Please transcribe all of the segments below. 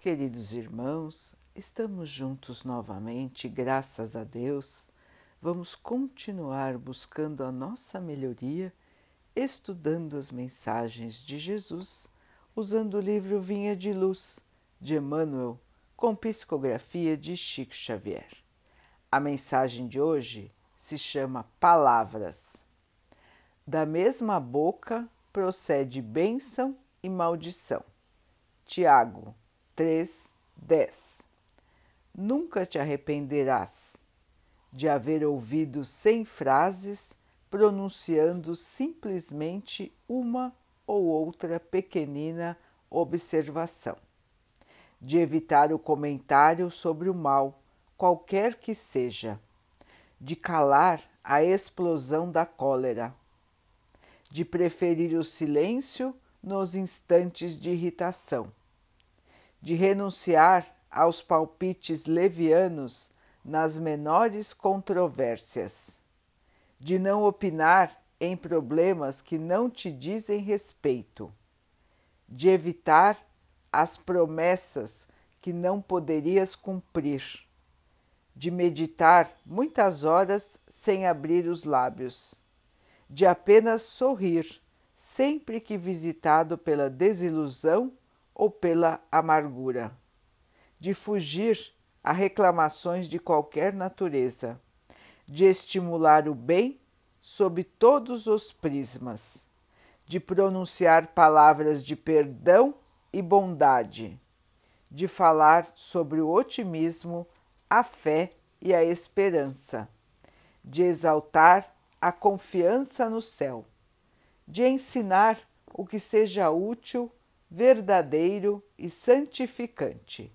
queridos irmãos, estamos juntos novamente, graças a Deus. Vamos continuar buscando a nossa melhoria, estudando as mensagens de Jesus, usando o livro Vinha de Luz, de Emmanuel, com psicografia de Chico Xavier. A mensagem de hoje se chama Palavras. Da mesma boca procede bênção e maldição. Tiago 3, 10 Nunca te arrependerás de haver ouvido cem frases pronunciando simplesmente uma ou outra pequenina observação, de evitar o comentário sobre o mal, qualquer que seja, de calar a explosão da cólera, de preferir o silêncio nos instantes de irritação de renunciar aos palpites levianos nas menores controvérsias, de não opinar em problemas que não te dizem respeito, de evitar as promessas que não poderias cumprir, de meditar muitas horas sem abrir os lábios, de apenas sorrir sempre que visitado pela desilusão ou pela amargura, de fugir a reclamações de qualquer natureza, de estimular o bem sob todos os prismas, de pronunciar palavras de perdão e bondade, de falar sobre o otimismo, a fé e a esperança, de exaltar a confiança no céu, de ensinar o que seja útil verdadeiro e santificante,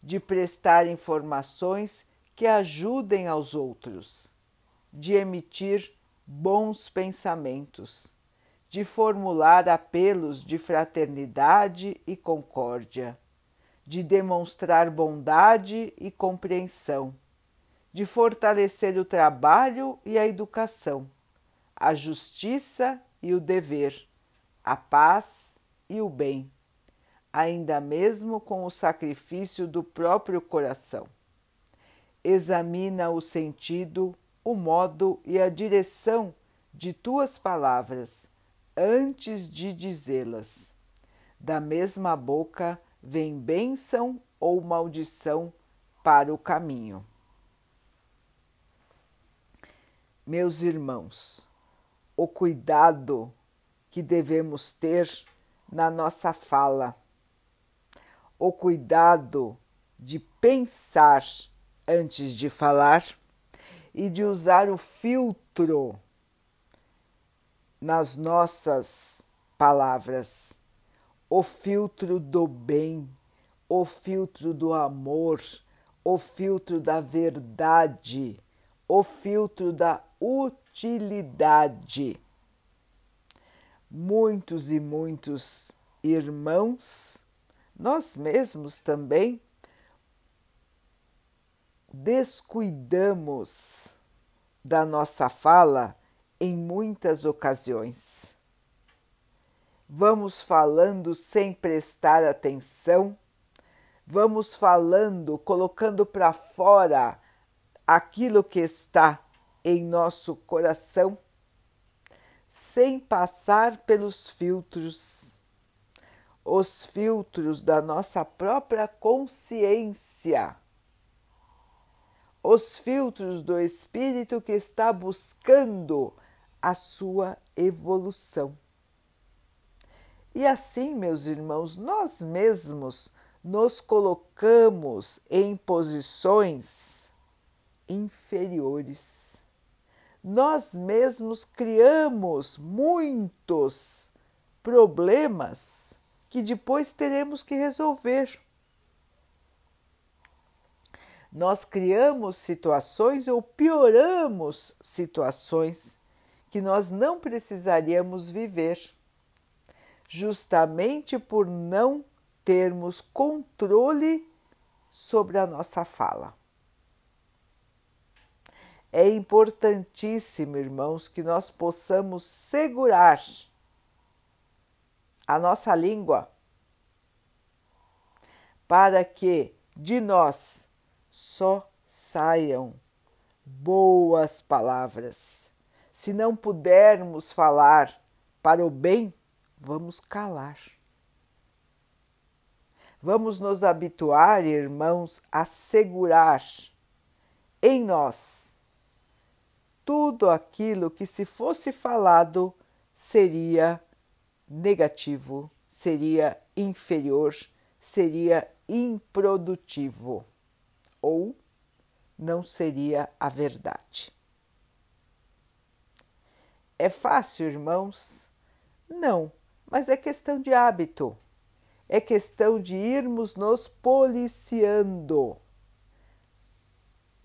de prestar informações que ajudem aos outros, de emitir bons pensamentos, de formular apelos de fraternidade e concórdia, de demonstrar bondade e compreensão, de fortalecer o trabalho e a educação, a justiça e o dever, a paz e o bem, ainda mesmo com o sacrifício do próprio coração. Examina o sentido, o modo e a direção de tuas palavras antes de dizê-las. Da mesma boca vem bênção ou maldição para o caminho. Meus irmãos, o cuidado que devemos ter na nossa fala. O cuidado de pensar antes de falar e de usar o filtro nas nossas palavras, o filtro do bem, o filtro do amor, o filtro da verdade, o filtro da utilidade muitos e muitos irmãos, nós mesmos também, descuidamos da nossa fala em muitas ocasiões. Vamos falando sem prestar atenção, vamos falando, colocando para fora aquilo que está em nosso coração sem passar pelos filtros, os filtros da nossa própria consciência, os filtros do espírito que está buscando a sua evolução. E assim, meus irmãos, nós mesmos nos colocamos em posições inferiores nós mesmos criamos muitos problemas que depois teremos que resolver. Nós criamos situações ou pioramos situações que nós não precisaríamos viver, justamente por não termos controle sobre a nossa fala. É importantíssimo, irmãos, que nós possamos segurar a nossa língua para que de nós só saiam boas palavras. Se não pudermos falar para o bem, vamos calar. Vamos nos habituar, irmãos, a segurar em nós tudo aquilo que, se fosse falado, seria negativo, seria inferior, seria improdutivo ou não seria a verdade. É fácil, irmãos? Não, mas é questão de hábito. É questão de irmos nos policiando.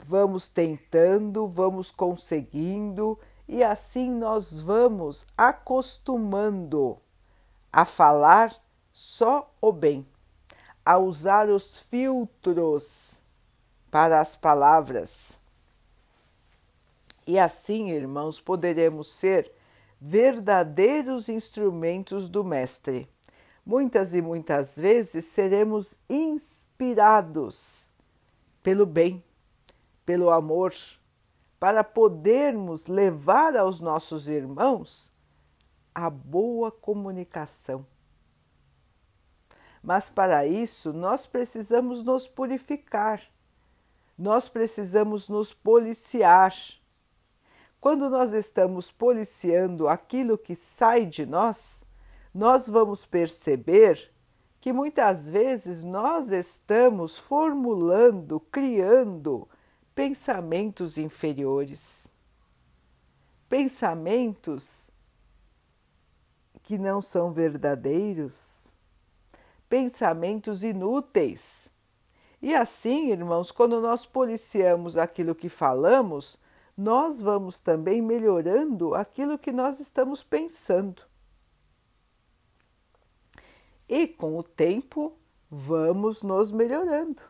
Vamos tentando, vamos conseguindo e assim nós vamos acostumando a falar só o bem, a usar os filtros para as palavras. E assim, irmãos, poderemos ser verdadeiros instrumentos do Mestre. Muitas e muitas vezes seremos inspirados pelo bem, pelo amor, para podermos levar aos nossos irmãos a boa comunicação. Mas para isso nós precisamos nos purificar, nós precisamos nos policiar. Quando nós estamos policiando aquilo que sai de nós, nós vamos perceber que muitas vezes nós estamos formulando, criando pensamentos inferiores, pensamentos que não são verdadeiros, pensamentos inúteis. E assim, irmãos, quando nós policiamos aquilo que falamos, nós vamos também melhorando aquilo que nós estamos pensando. E com o tempo, vamos nos melhorando,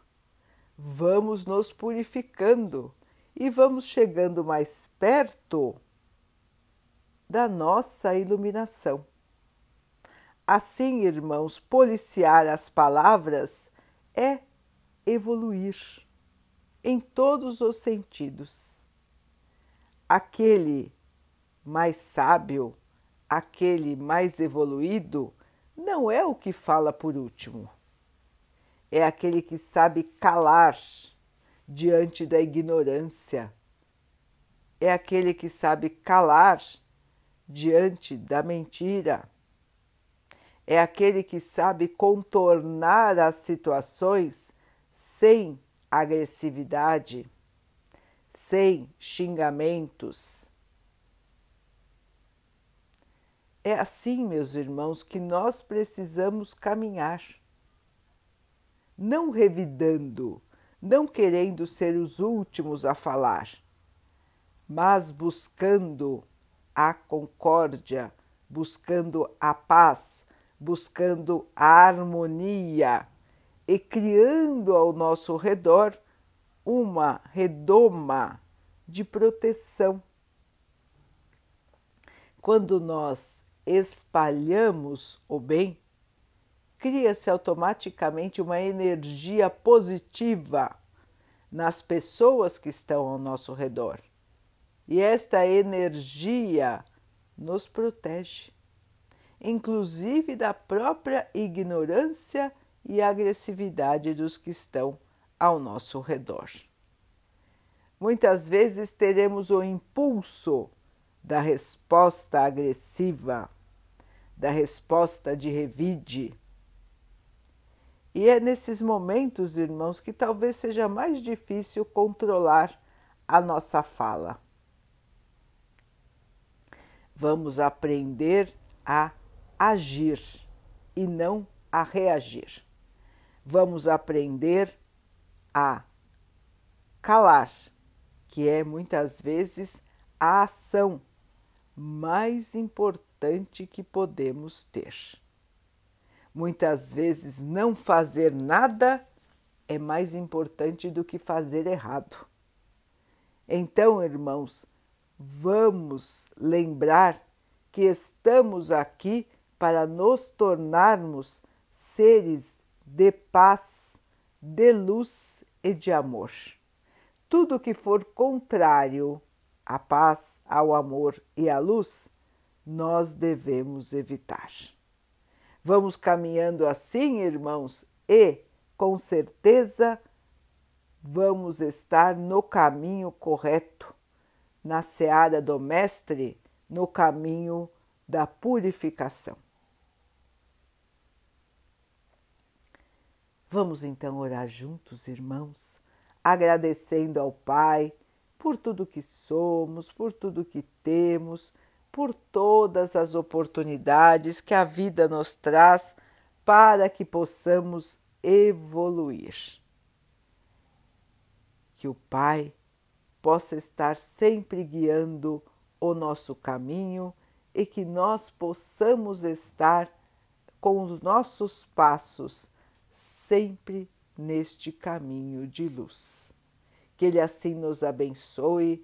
vamos nos purificando e vamos chegando mais perto da nossa iluminação. Assim, irmãos, policiar as palavras é evoluir em todos os sentidos. Aquele mais sábio, aquele mais evoluído, não é o que fala por último. É aquele que sabe calar diante da ignorância. É aquele que sabe calar diante da mentira é aquele que sabe contornar as situações sem agressividade, sem xingamentos. É assim, meus irmãos, que nós precisamos caminhar. Não revidando, não querendo ser os últimos a falar, mas buscando a concórdia, buscando a paz, buscando a harmonia e criando ao nosso redor uma redoma de proteção. Quando nós espalhamos o bem, cria-se automaticamente uma energia positiva nas pessoas que estão ao nosso redor. E esta energia nos protege inclusive da própria ignorância e agressividade dos que estão ao nosso redor. Muitas vezes teremos o impulso da resposta agressiva, da resposta de revide. E é nesses momentos, irmãos, que talvez seja mais difícil controlar a nossa fala. Vamos aprender a agir e não a reagir. Vamos aprender a calar, que é muitas vezes a ação mais importante que podemos ter. Muitas vezes não fazer nada é mais importante do que fazer errado. Então, irmãos, vamos lembrar que estamos aqui para nos tornarmos seres de paz, de luz e de amor. Tudo que for contrário à paz, ao amor e à luz, nós devemos evitar. Vamos caminhando assim, irmãos, e com certeza vamos estar no caminho correto, na seara do Mestre, no caminho da purificação. Vamos então orar juntos, irmãos, agradecendo ao Pai por tudo que somos, por tudo que temos, por todas as oportunidades que a vida nos traz para que possamos evoluir. Que o Pai possa estar sempre guiando o nosso caminho e que nós possamos estar com os nossos passos sempre neste caminho de luz. Que Ele assim nos abençoe